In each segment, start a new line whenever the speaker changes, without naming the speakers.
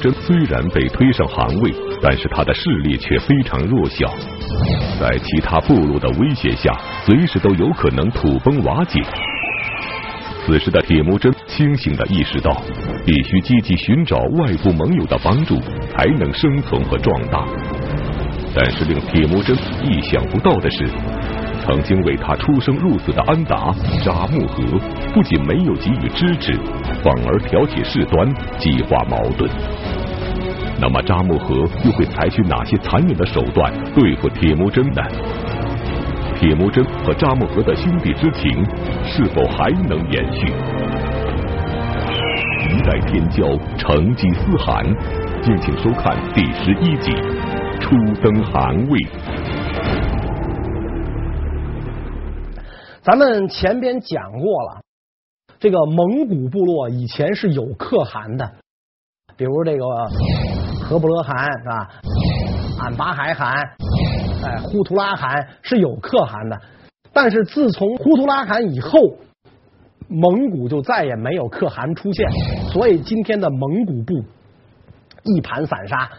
真虽然被推上汗位，但是他的势力却非常弱小，在其他部落的威胁下，随时都有可能土崩瓦解。此时的铁木真清醒地意识到，必须积极寻找外部盟友的帮助，才能生存和壮大。但是令铁木真意想不到的是，曾经为他出生入死的安达扎木合不仅没有给予支持，反而挑起事端，激化矛盾。那么扎木合又会采取哪些残忍的手段对付铁木真呢？铁木真和扎木合的兄弟之情是否还能延续？一代天骄成吉思汗，敬请收看第十一集《初登汗位》。
咱们前边讲过了，这个蒙古部落以前是有可汗的，比如这个和伯勒汗是吧？俺巴海汗，哎，呼图拉汗是有可汗的，但是自从呼图拉汗以后，蒙古就再也没有可汗出现，所以今天的蒙古部一盘散沙，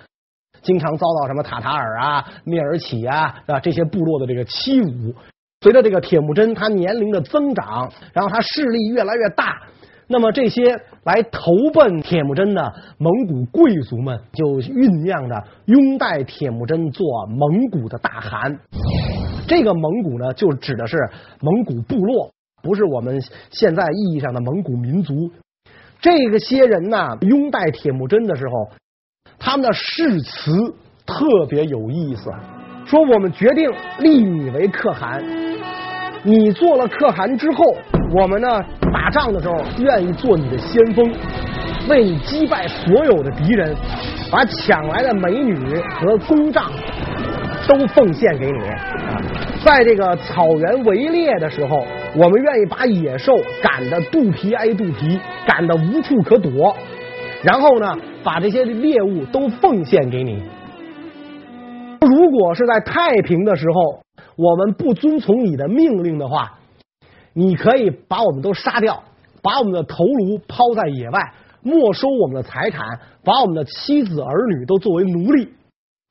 经常遭到什么塔塔尔啊、蔑尔乞啊啊这些部落的这个欺侮。随着这个铁木真他年龄的增长，然后他势力越来越大，那么这些来投奔铁木真的蒙古贵族们就酝酿着拥戴铁木真做蒙古的大汗。这个蒙古呢，就指的是蒙古部落，不是我们现在意义上的蒙古民族。这个些人呢，拥戴铁木真的时候，他们的誓词特别有意思，说我们决定立你为可汗。你做了可汗之后，我们呢打仗的时候愿意做你的先锋，为你击败所有的敌人，把抢来的美女和公帐都奉献给你。在这个草原围猎的时候，我们愿意把野兽赶得肚皮挨肚皮，赶得无处可躲，然后呢，把这些猎物都奉献给你。如果是在太平的时候，我们不遵从你的命令的话，你可以把我们都杀掉，把我们的头颅抛在野外，没收我们的财产，把我们的妻子儿女都作为奴隶，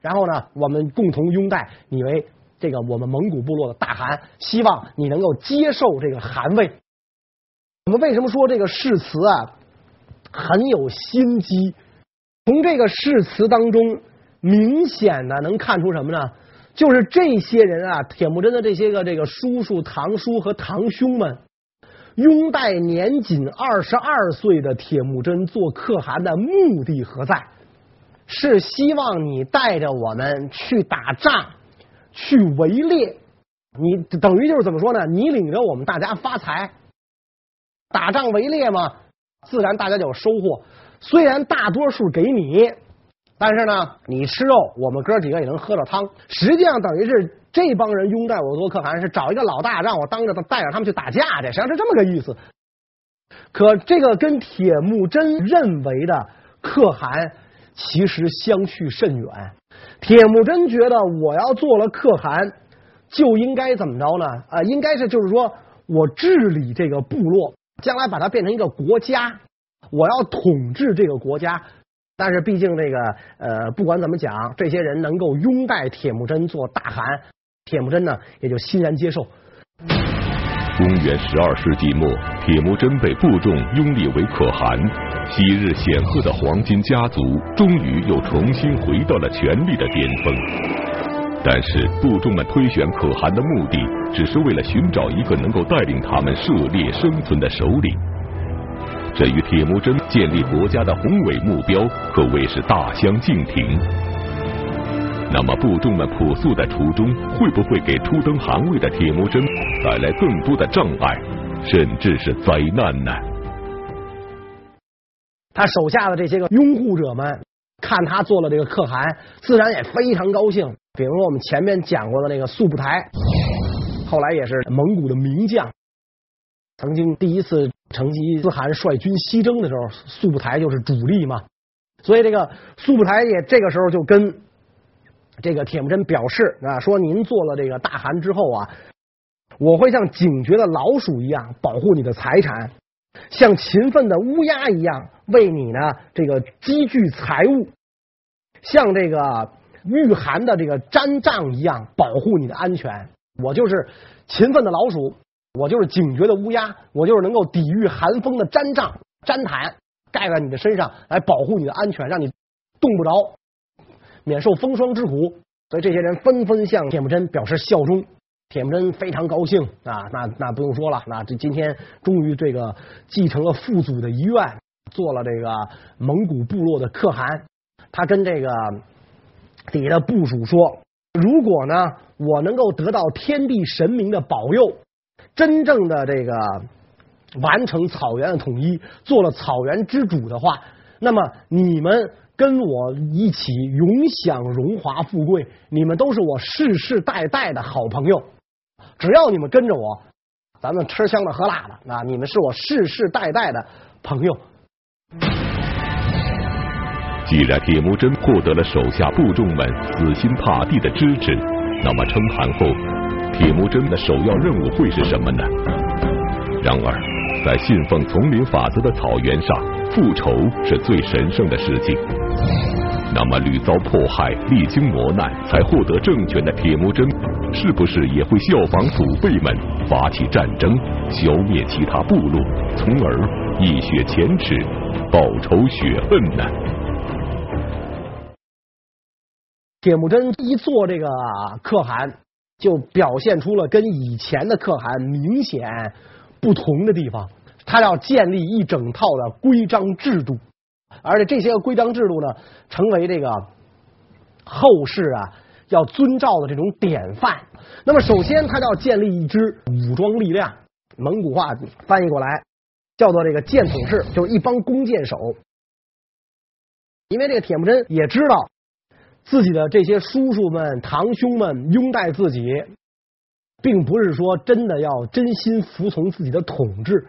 然后呢，我们共同拥戴你为这个我们蒙古部落的大汗，希望你能够接受这个汗位。我们为什么说这个誓词啊很有心机？从这个誓词当中，明显的能看出什么呢？就是这些人啊，铁木真的这些个这个叔叔、堂叔和堂兄们，拥戴年仅二十二岁的铁木真做可汗的目的何在？是希望你带着我们去打仗、去围猎，你等于就是怎么说呢？你领着我们大家发财，打仗围猎嘛，自然大家就有收获。虽然大多数给你。但是呢，你吃肉，我们哥几个也能喝到汤。实际上等于是这帮人拥戴我做可汗，是找一个老大让我当着带着他们去打架去，实际上是这么个意思。可这个跟铁木真认为的可汗其实相去甚远。铁木真觉得我要做了可汗，就应该怎么着呢？啊、应该是就是说我治理这个部落，将来把它变成一个国家，我要统治这个国家。但是毕竟这个呃，不管怎么讲，这些人能够拥戴铁木真做大汗，铁木真呢也就欣然接受。
公元十二世纪末，铁木真被部众拥立为可汗，昔日显赫的黄金家族终于又重新回到了权力的巅峰。但是部众们推选可汗的目的，只是为了寻找一个能够带领他们涉猎生存的首领。这与铁木真建立国家的宏伟目标可谓是大相径庭。那么，部众们朴素的初衷会不会给初登汗位的铁木真带来更多的障碍，甚至是灾难呢？
他手下的这些个拥护者们看他做了这个可汗，自然也非常高兴。比如说我们前面讲过的那个速不台，后来也是蒙古的名将，曾经第一次。成吉思汗率军西征的时候，速不台就是主力嘛，所以这个速不台也这个时候就跟这个铁木真表示啊，说您做了这个大汗之后啊，我会像警觉的老鼠一样保护你的财产，像勤奋的乌鸦一样为你呢这个积聚财物，像这个御寒的这个毡帐一样保护你的安全。我就是勤奋的老鼠，我就是警觉的乌鸦，我就是能够抵御寒风的毡帐、毡毯，盖在你的身上来保护你的安全，让你冻不着，免受风霜之苦。所以这些人纷纷向铁木真表示效忠。铁木真非常高兴啊，那那不用说了，那这今天终于这个继承了父祖的遗愿，做了这个蒙古部落的可汗。他跟这个底下的部属说：“如果呢，我能够得到天地神明的保佑，真正的这个完成草原的统一，做了草原之主的话，那么你们。”跟我一起永享荣华富贵，你们都是我世世代代的好朋友。只要你们跟着我，咱们吃香的喝辣的，那你们是我世世代代的朋友。
既然铁木真获得了手下部众们死心塌地的支持，那么称汗后，铁木真的首要任务会是什么呢？然而，在信奉丛林法则的草原上，复仇是最神圣的事情。那么屡遭迫害、历经磨难才获得政权的铁木真，是不是也会效仿祖辈们发起战争，消灭其他部落，从而一雪前耻，报仇雪恨呢？
铁木真一做这个可汗，就表现出了跟以前的可汗明显不同的地方。他要建立一整套的规章制度。而且这些个规章制度呢，成为这个后世啊要遵照的这种典范。那么，首先他要建立一支武装力量，蒙古话翻译过来叫做这个箭统式，就是一帮弓箭手。因为这个铁木真也知道自己的这些叔叔们、堂兄们拥戴自己，并不是说真的要真心服从自己的统治，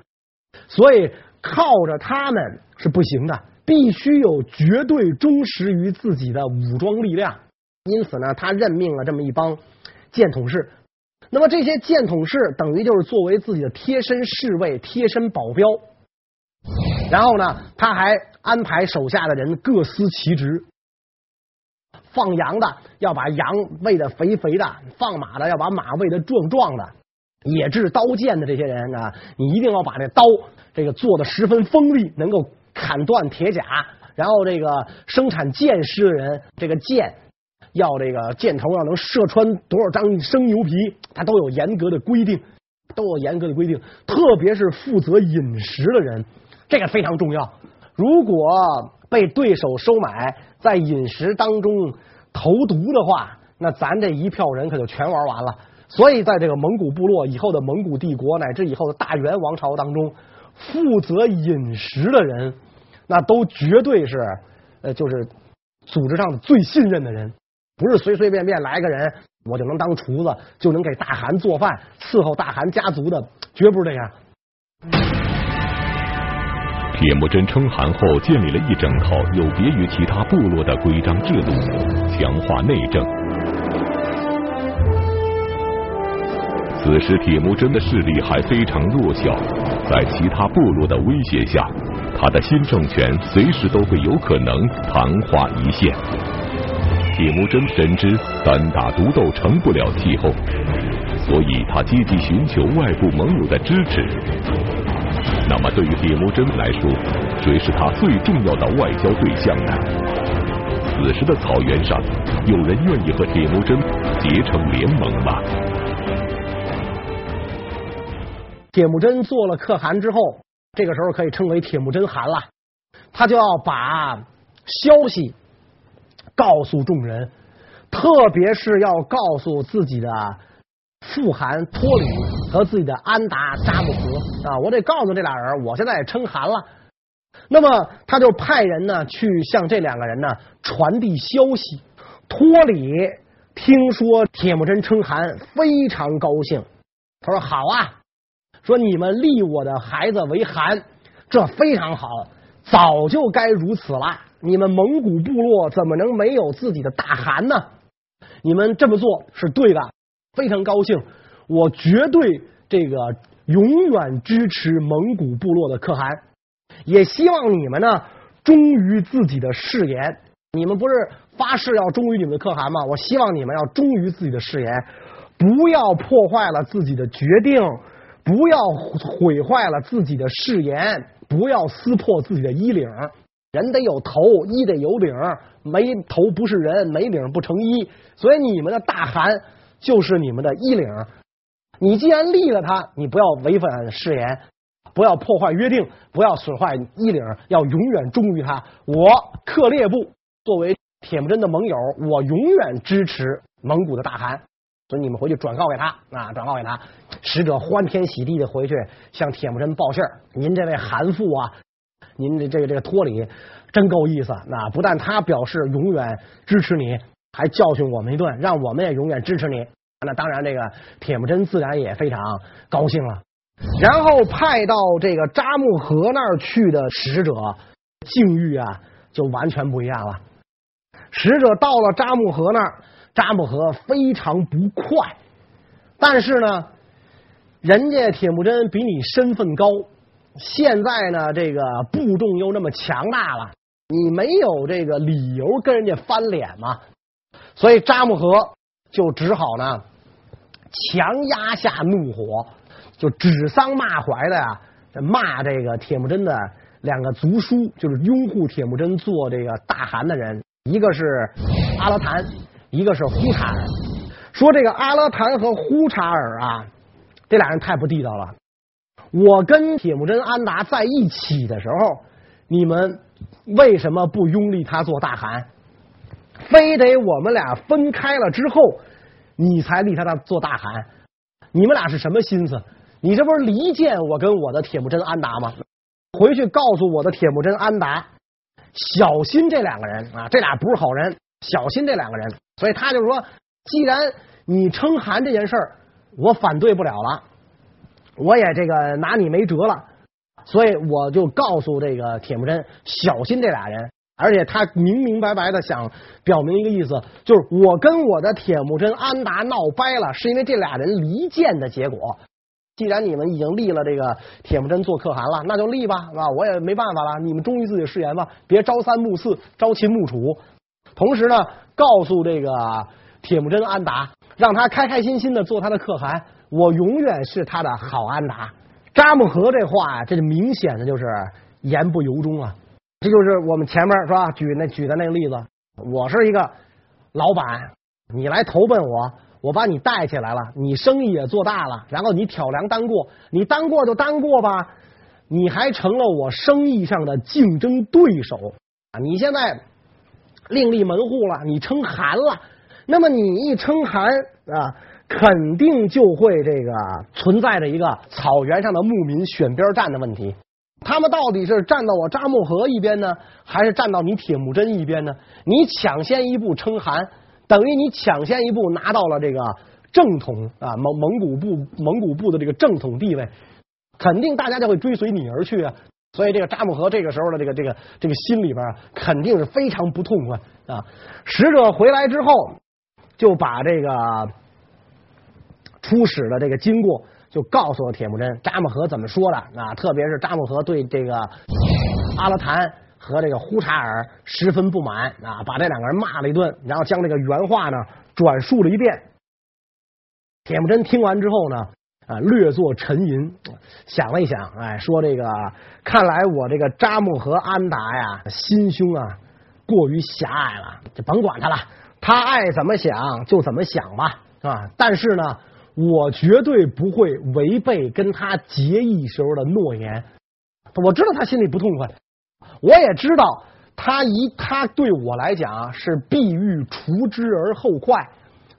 所以靠着他们是不行的。必须有绝对忠实于自己的武装力量，因此呢，他任命了这么一帮箭统士。那么这些箭统士等于就是作为自己的贴身侍卫、贴身保镖。然后呢，他还安排手下的人各司其职，放羊的要把羊喂得肥肥的，放马的要把马喂得壮壮的，冶制刀剑的这些人呢，你一定要把这刀这个做得十分锋利，能够。砍断铁甲，然后这个生产箭矢的人，这个箭要这个箭头要能射穿多少张生牛皮，他都有严格的规定，都有严格的规定。特别是负责饮食的人，这个非常重要。如果被对手收买，在饮食当中投毒的话，那咱这一票人可就全玩完了。所以，在这个蒙古部落以后的蒙古帝国乃至以后的大元王朝当中。负责饮食的人，那都绝对是呃，就是组织上最信任的人，不是随随便便来个人，我就能当厨子，就能给大汗做饭，伺候大汗家族的，绝不是这样。
铁木真称汗后，建立了一整套有别于其他部落的规章制度，强化内政。此时，铁木真的势力还非常弱小，在其他部落的威胁下，他的新政权随时都会有可能昙花一现。铁木真深知单打独斗成不了气候，所以他积极寻求外部盟友的支持。那么，对于铁木真来说，谁是他最重要的外交对象呢？此时的草原上，有人愿意和铁木真结成联盟吗？
铁木真做了可汗之后，这个时候可以称为铁木真汗了。他就要把消息告诉众人，特别是要告诉自己的父汗托里和自己的安达扎木合啊，我得告诉这俩人，我现在也称汗了。那么他就派人呢去向这两个人呢传递消息。托里听说铁木真称汗，非常高兴，他说：“好啊。”说你们立我的孩子为汗，这非常好，早就该如此了。你们蒙古部落怎么能没有自己的大汗呢？你们这么做是对的，非常高兴。我绝对这个永远支持蒙古部落的可汗，也希望你们呢忠于自己的誓言。你们不是发誓要忠于你们的可汗吗？我希望你们要忠于自己的誓言，不要破坏了自己的决定，不要毁坏了自己的誓言，不要撕破自己的衣领。人得有头，衣得有领，没头不是人，没领不成衣。所以你们的大汗就是你们的衣领。你既然立了他，你不要违反誓言，不要破坏约定，不要损坏衣领，要永远忠于他。我克烈部。作为铁木真的盟友，我永远支持蒙古的大汗，所以你们回去转告给他啊，转告给他。使者欢天喜地的回去向铁木真报信儿：您这位韩父啊，您的这个这个托里真够意思。那不但他表示永远支持你，还教训我们一顿，让我们也永远支持你。那当然，这个铁木真自然也非常高兴了。然后派到这个扎木合那儿去的使者，境遇啊就完全不一样了。使者到了扎木合那儿，扎木合非常不快，但是呢，人家铁木真比你身份高，现在呢，这个部众又那么强大了，你没有这个理由跟人家翻脸嘛，所以扎木合就只好呢，强压下怒火，就指桑骂槐的呀，骂这个铁木真的两个族叔，就是拥护铁木真做这个大汗的人。一个是阿勒坦，一个是呼察尔。说这个阿勒坦和呼查尔啊，这俩人太不地道了。我跟铁木真安达在一起的时候，你们为什么不拥立他做大汗？非得我们俩分开了之后，你才立他他做大汗？你们俩是什么心思？你这不是离间我跟我的铁木真安达吗？回去告诉我的铁木真安达。小心这两个人啊，这俩不是好人，小心这两个人。所以他就说，既然你称汗这件事儿，我反对不了了，我也这个拿你没辙了，所以我就告诉这个铁木真，小心这俩人。而且他明明白白的想表明一个意思，就是我跟我的铁木真安达闹掰了，是因为这俩人离间的结果。既然你们已经立了这个铁木真做可汗了，那就立吧，啊，我也没办法了。你们忠于自己的誓言吧，别朝三暮四，朝秦暮楚。同时呢，告诉这个铁木真安达，让他开开心心的做他的可汗，我永远是他的好安达。扎木合这话，这就明显的就是言不由衷啊。这就是我们前面是吧举那举的那个例子，我是一个老板，你来投奔我。我把你带起来了，你生意也做大了，然后你挑粮单过，你单过就单过吧，你还成了我生意上的竞争对手！你现在另立门户了，你称汗了，那么你一称汗啊，肯定就会这个存在着一个草原上的牧民选边站的问题，他们到底是站到我扎木合一边呢，还是站到你铁木真一边呢？你抢先一步称汗。等于你抢先一步拿到了这个正统啊，蒙蒙古部蒙古部的这个正统地位，肯定大家就会追随你而去啊。所以这个扎木合这个时候的这个这个这个心里边啊肯定是非常不痛快啊。使者回来之后，就把这个出使的这个经过就告诉了铁木真，扎木合怎么说的啊？特别是扎木合对这个阿拉坦。和这个呼查尔十分不满啊，把这两个人骂了一顿，然后将这个原话呢转述了一遍。铁木真听完之后呢，啊，略作沉吟，想了一想，哎，说这个看来我这个扎木合安达呀，心胸啊过于狭隘了，就甭管他了，他爱怎么想就怎么想吧，啊，但是呢，我绝对不会违背跟他结义时候的诺言。我知道他心里不痛快。我也知道，他一他对我来讲是必欲除之而后快，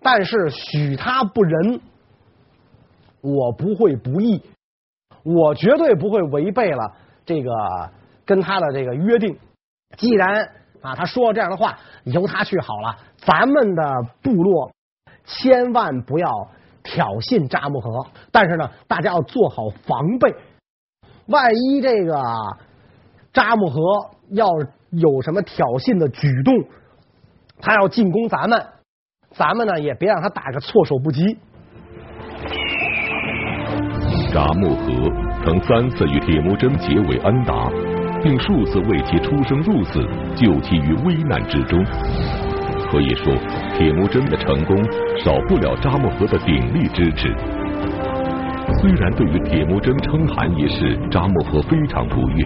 但是许他不仁，我不会不义，我绝对不会违背了这个跟他的这个约定。既然啊他说了这样的话，由他去好了。咱们的部落千万不要挑衅扎木合，但是呢，大家要做好防备，万一这个。扎木合要有什么挑衅的举动，他要进攻咱们，咱们呢也别让他打个措手不及。
扎木合曾三次与铁木真结为恩达，并数次为其出生入死，救其于危难之中。可以说，铁木真的成功少不了扎木合的鼎力支持。虽然对于铁木真称汗一事，扎木合非常不悦，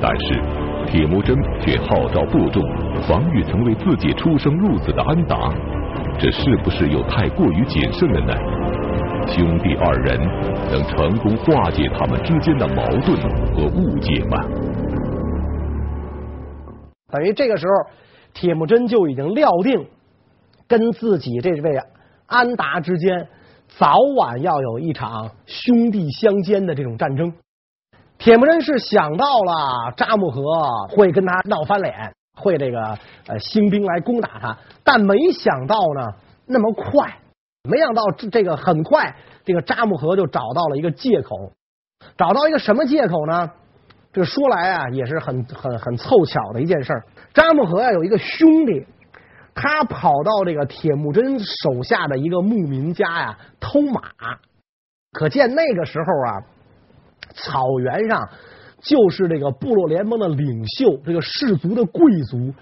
但是铁木真却号召部众防御曾为自己出生入死的安达，这是不是又太过于谨慎了呢？兄弟二人能成功化解他们之间的矛盾和误解吗？
等于这个时候，铁木真就已经料定跟自己这位安达之间。早晚要有一场兄弟相间的这种战争，铁木真是想到了扎木合会跟他闹翻脸，会这个呃兴兵来攻打他，但没想到呢那么快，没想到这个很快，这个扎木合就找到了一个借口，找到一个什么借口呢？这说来啊也是很很很凑巧的一件事儿，札木合啊有一个兄弟。他跑到这个铁木真手下的一个牧民家呀偷马，可见那个时候啊，草原上就是这个部落联盟的领袖，这个氏族的贵族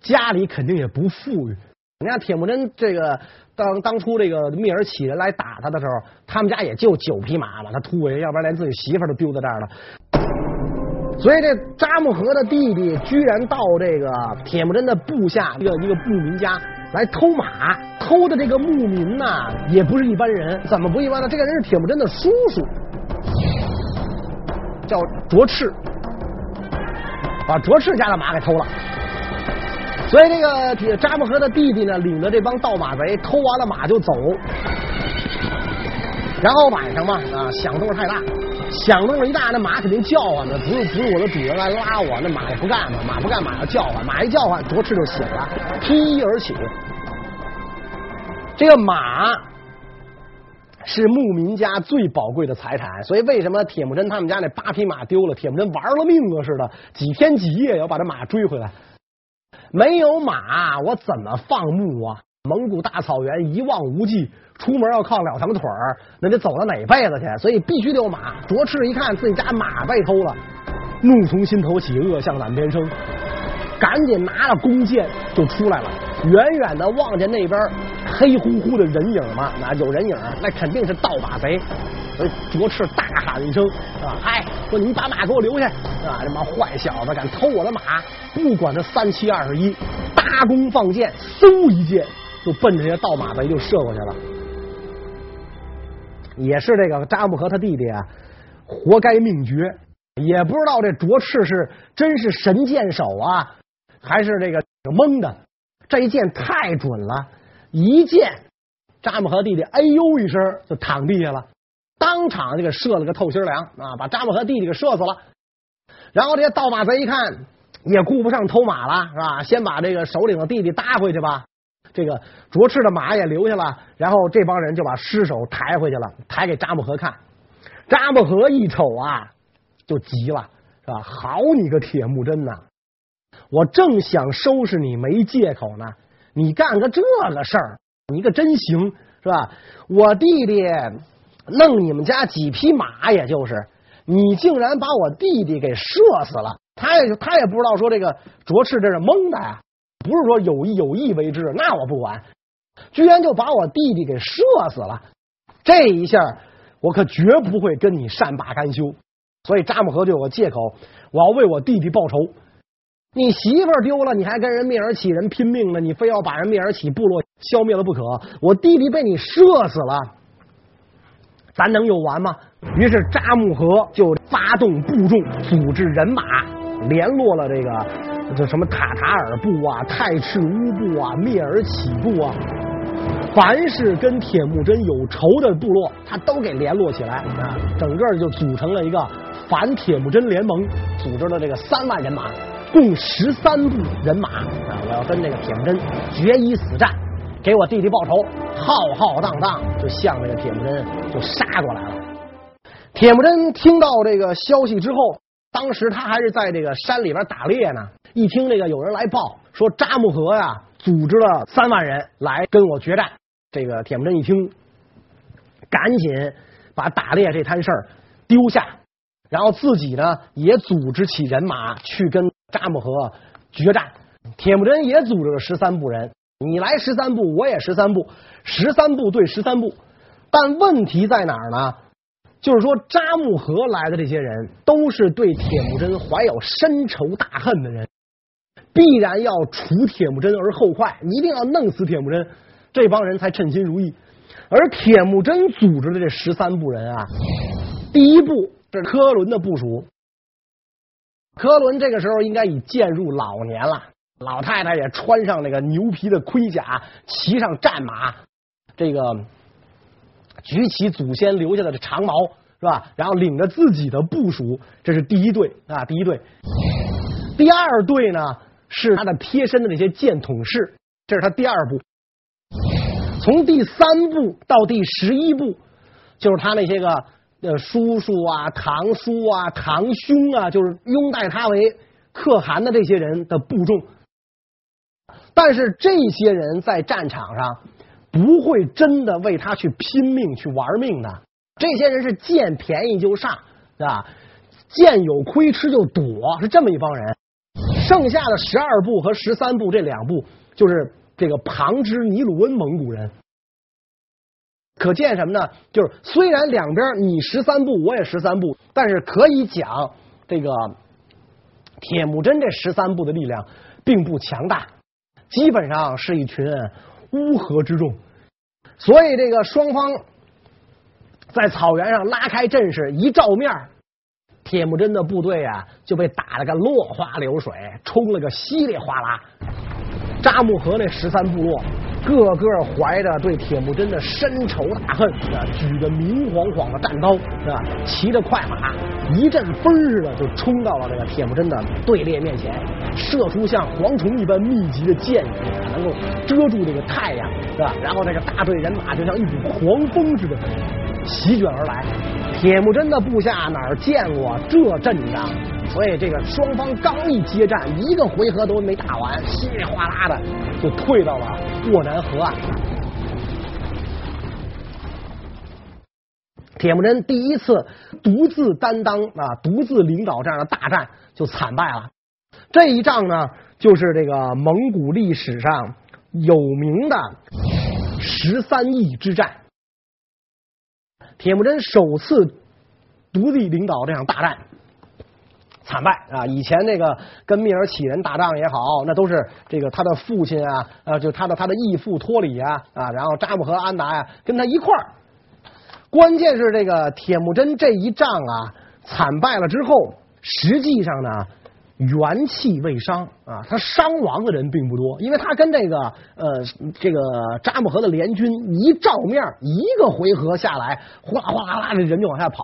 家里肯定也不富裕。你看铁木真这个当当初这个聂尔乞人来打他的时候，他们家也就九匹马嘛，他突围，要不然连自己媳妇都丢在这儿了。所以这扎木合的弟弟居然到这个铁木真的部下一个一个牧民家来偷马，偷的这个牧民呐也不是一般人，怎么不一般呢？这个人是铁木真的叔叔，叫卓赤，把卓赤家的马给偷了。所以这个铁扎木合的弟弟呢，领着这帮盗马贼偷完了马就走，然后晚上嘛啊响动太大。响动了一大，那马肯定叫唤呢，不是不是我的主人来拉我，那马也不干嘛，马不干，马要叫唤，马一叫唤，卓赤就醒了，披衣而起。这个马是牧民家最宝贵的财产，所以为什么铁木真他们家那八匹马丢了，铁木真玩了命了似的，几天几夜要把这马追回来。没有马，我怎么放牧啊？蒙古大草原一望无际。出门要靠两条腿儿，那得走到哪辈子去？所以必须得有马。卓赤一看自己家马被偷了，怒从心头起，恶向胆边生，赶紧拿了弓箭就出来了。远远的望见那边黑乎乎的人影嘛，那有人影，那肯定是盗马贼。所以卓赤大喊一声：“啊，嗨！说你把马给我留下！啊，这帮坏小子敢偷我的马，不管他三七二十一，搭弓放箭，嗖一箭就奔着这些盗马贼就射过去了。”也是这个扎木合他弟弟啊，活该命绝。也不知道这卓赤是真是神箭手啊，还是这个蒙的。这一箭太准了，一箭，扎木合弟弟哎呦一声就躺地下了，当场就给射了个透心凉啊，把扎木合弟弟给射死了。然后这些盗马贼一看，也顾不上偷马了，是吧？先把这个首领的弟弟搭回去吧。这个卓赤的马也留下了，然后这帮人就把尸首抬回去了，抬给扎木合看。扎木合一瞅啊，就急了，是吧？好你个铁木真呐！我正想收拾你没借口呢，你干个这个事儿，你可真行，是吧？我弟弟弄你们家几匹马，也就是你竟然把我弟弟给射死了，他也他也不知道说这个卓赤这是蒙的呀。不是说有意有意为之，那我不管，居然就把我弟弟给射死了，这一下我可绝不会跟你善罢甘休。所以扎木合就有个借口，我要为我弟弟报仇。你媳妇丢了，你还跟人蔑尔乞人拼命呢，你非要把人蔑尔乞部落消灭了不可。我弟弟被你射死了，咱能有完吗？于是扎木合就发动部众，组织人马，联络了这个。这什么塔塔尔部啊、泰赤乌部啊、蔑尔乞部啊，凡是跟铁木真有仇的部落，他都给联络起来啊，整个就组成了一个反铁木真联盟，组织了这个三万人马，共十三部人马啊，我要跟这个铁木真决一死战，给我弟弟报仇，浩浩荡荡就向这个铁木真就杀过来了。铁木真听到这个消息之后，当时他还是在这个山里边打猎呢。一听这个有人来报说扎木合呀，组织了三万人来跟我决战，这个铁木真一听，赶紧把打猎这摊事儿丢下，然后自己呢也组织起人马去跟扎木合决战。铁木真也组织了十三部人，你来十三部，我也十三部，十三部对十三部。但问题在哪儿呢？就是说，扎木合来的这些人都是对铁木真怀有深仇大恨的人，必然要除铁木真而后快，一定要弄死铁木真，这帮人才称心如意。而铁木真组织的这十三部人啊，第一部是科伦的部署，科伦这个时候应该已渐入老年了，老太太也穿上那个牛皮的盔甲，骑上战马，这个。举起祖先留下来的长矛是吧？然后领着自己的部属，这是第一队啊，第一队。第二队呢是他的贴身的那些箭统士，这是他第二部。从第三部到第十一步，就是他那些个呃叔叔啊、堂叔啊、堂兄啊，就是拥戴他为可汗的这些人的部众。但是这些人在战场上。不会真的为他去拼命去玩命的，这些人是见便宜就上，是吧？见有亏吃就躲，是这么一帮人。剩下的十二部和十三部这两部，就是这个旁支尼鲁温蒙古人。可见什么呢？就是虽然两边你十三部我也十三部，但是可以讲这个铁木真这十三部的力量并不强大，基本上是一群乌合之众。所以这个双方在草原上拉开阵势，一照面，铁木真的部队啊就被打了个落花流水，冲了个稀里哗啦。扎木合那十三部落，个个怀着对铁木真的深仇大恨，啊，举着明晃晃的战刀，是吧？骑着快马，一阵风似的就冲到了这个铁木真的队列面前，射出像蝗虫一般密集的箭雨，能够遮住这个太阳，是吧？然后这个大队人马就像一股狂风似的席卷而来。铁木真的部下哪儿见过这阵仗？所以这个双方刚一接战，一个回合都没打完，稀里哗啦的就退到了沃南河岸。铁木真第一次独自担当啊，独自领导这样的大战就惨败了。这一仗呢，就是这个蒙古历史上有名的十三义之战。铁木真首次独立领导这场大战。惨败啊！以前那个跟蔑尔乞人打仗也好，那都是这个他的父亲啊，啊，就他的他的义父托里啊，啊，然后扎木合安达呀，跟他一块儿。关键是这个铁木真这一仗啊，惨败了之后，实际上呢，元气未伤啊，他伤亡的人并不多，因为他跟这个呃这个扎木合的联军一照面，一个回合下来，哗啦哗啦啦的人就往下跑，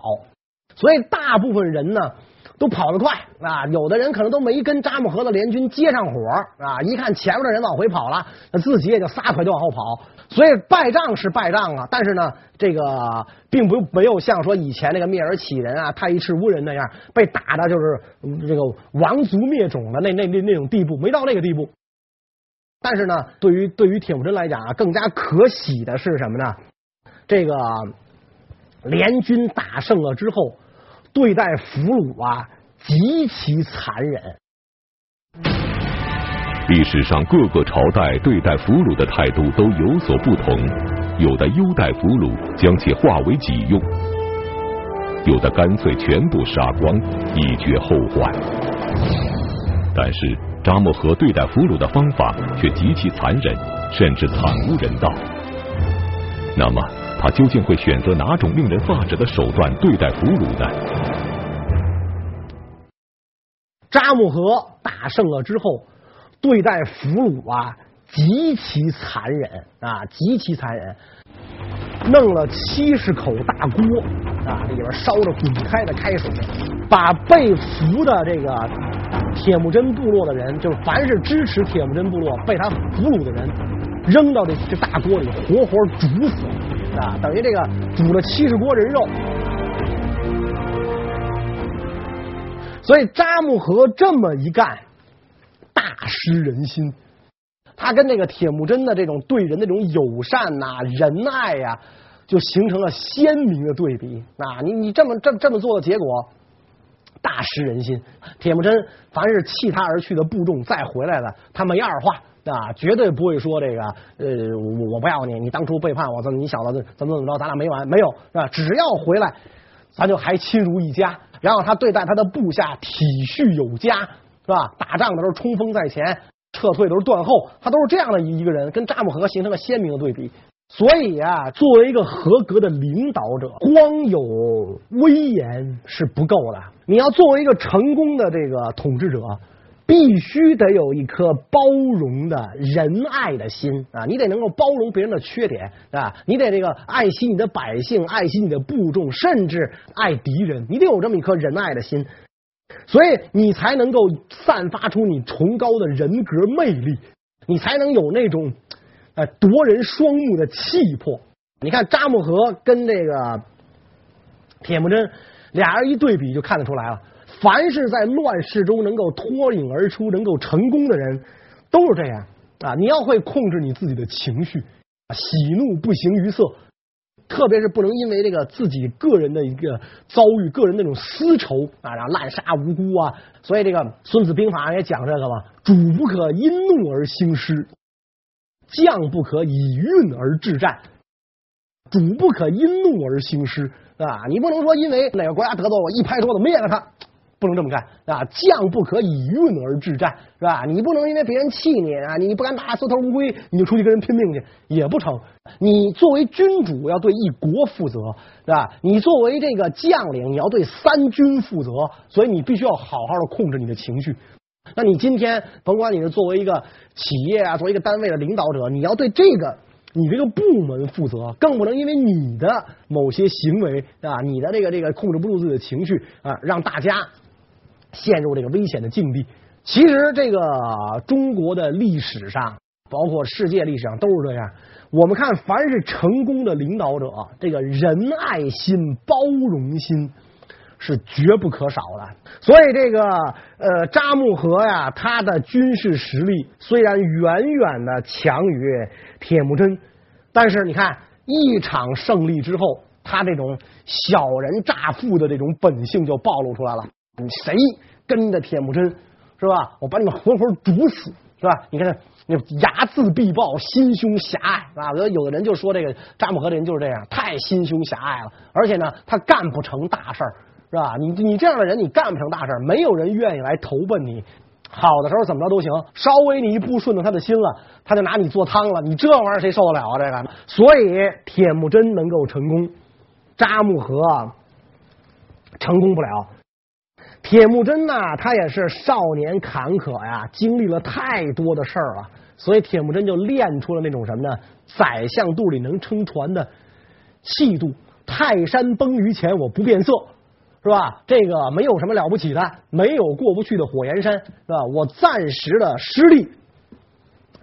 所以大部分人呢。都跑得快啊！有的人可能都没跟扎木合的联军接上火啊！一看前面的人往回跑了，那自己也就撒腿就往后跑。所以败仗是败仗啊，但是呢，这个并不没有像说以前那个蔑尔乞人啊、太乙赤乌人那样被打的就是这个亡族灭种的那那那那种地步，没到那个地步。但是呢，对于对于铁木真来讲啊，更加可喜的是什么呢？这个联军打胜了之后。对待俘虏啊，极其残忍。
历史上各个朝代对待俘虏的态度都有所不同，有的优待俘虏，将其化为己用；有的干脆全部杀光，以绝后患。但是扎木合对待俘虏的方法却极其残忍，甚至惨无人道。那么？他究竟会选择哪种令人发指的手段对待俘虏呢？
扎木合大胜了之后，对待俘虏啊，极其残忍啊，极其残忍，弄了七十口大锅啊，里边烧着滚开的开水，把被俘的这个铁木真部落的人，就是凡是支持铁木真部落被他俘虏的人，扔到这这大锅里，活活煮死。啊，等于这个煮了七十锅人肉，所以扎木合这么一干，大失人心。他跟那个铁木真的这种对人的这种友善呐、仁爱呀，就形成了鲜明的对比。啊，你你这么这这么做的结果，大失人心。铁木真凡是弃他而去的部众再回来了，他没二话啊，绝对不会说这个呃，我我不要你，你当初背叛我，怎么你小子怎么怎么着，咱俩没完没有是吧？只要回来，咱就还亲如一家。然后他对待他的部下体恤有加，是吧？打仗的时候冲锋在前，撤退的时候断后，他都是这样的一个人，跟扎木合形成了鲜明的对比。所以啊，作为一个合格的领导者，光有威严是不够的，你要作为一个成功的这个统治者。必须得有一颗包容的仁爱的心啊！你得能够包容别人的缺点啊！你得这个爱惜你的百姓，爱惜你的部众，甚至爱敌人，你得有这么一颗仁爱的心，所以你才能够散发出你崇高的人格魅力，你才能有那种呃夺人双目的气魄。你看扎木合跟这个铁木真俩人一对比，就看得出来了。凡是在乱世中能够脱颖而出、能够成功的人，都是这样啊！你要会控制你自己的情绪，喜怒不形于色，特别是不能因为这个自己个人的一个遭遇、个人那种私仇啊，然后滥杀无辜啊。所以这个《孙子兵法》也讲这个嘛：主不可因怒而兴师，将不可以运而制战。主不可因怒而兴师啊！你不能说因为哪个国家得罪我，一拍桌子灭了他。不能这么干啊！将不可以运而制战，是吧？你不能因为别人气你啊，你不敢打缩头乌龟，你就出去跟人拼命去，也不成。你作为君主要对一国负责，是吧？你作为这个将领，你要对三军负责，所以你必须要好好的控制你的情绪。那你今天甭管你是作为一个企业啊，作为一个单位的领导者，你要对这个你这个部门负责，更不能因为你的某些行为啊，你的这个这个控制不住自己的情绪啊，让大家。陷入这个危险的境地。其实，这个中国的历史上，包括世界历史上，都是这样。我们看，凡是成功的领导者，这个仁爱心、包容心是绝不可少的。所以，这个呃，扎木合呀，他的军事实力虽然远远的强于铁木真，但是你看，一场胜利之后，他这种小人诈富的这种本性就暴露出来了。你谁跟着铁木真是吧？我把你们活活煮死是吧？你看那睚眦必报，心胸狭隘是吧？有的人就说这个扎木合的人就是这样，太心胸狭隘了，而且呢，他干不成大事儿是吧？你你这样的人，你干不成大事儿，没有人愿意来投奔你。好的时候怎么着都行，稍微你一不顺着他的心了，他就拿你做汤了。你这玩意儿谁受得了啊？这个，所以铁木真能够成功，扎木合成功不了。铁木真呢，他也是少年坎坷呀，经历了太多的事儿了，所以铁木真就练出了那种什么呢？宰相肚里能撑船的气度。泰山崩于前，我不变色，是吧？这个没有什么了不起的，没有过不去的火焰山，是吧？我暂时的失利，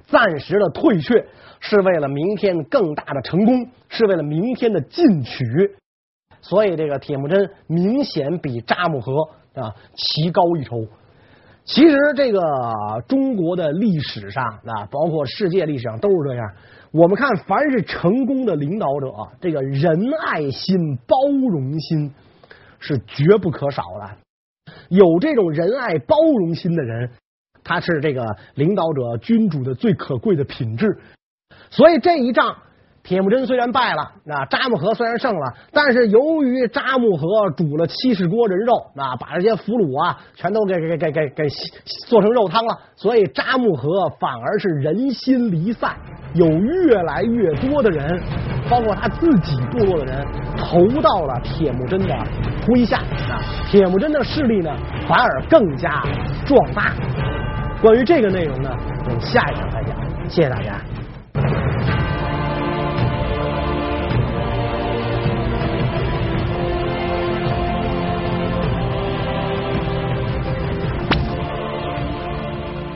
暂时的退却，是为了明天更大的成功，是为了明天的进取。所以，这个铁木真明显比扎木合。啊，棋高一筹。其实这个中国的历史上啊，包括世界历史上都是这样。我们看，凡是成功的领导者，这个仁爱心、包容心是绝不可少的。有这种仁爱、包容心的人，他是这个领导者、君主的最可贵的品质。所以这一仗。铁木真虽然败了，啊，扎木合虽然胜了，但是由于扎木合煮了七十锅人肉，啊，把这些俘虏啊全都给给给给给做成肉汤了，所以扎木合反而是人心离散，有越来越多的人，包括他自己部落的人，投到了铁木真的麾下，啊，铁木真的势力呢反而更加壮大。关于这个内容呢，我们下一场再讲。谢谢大家。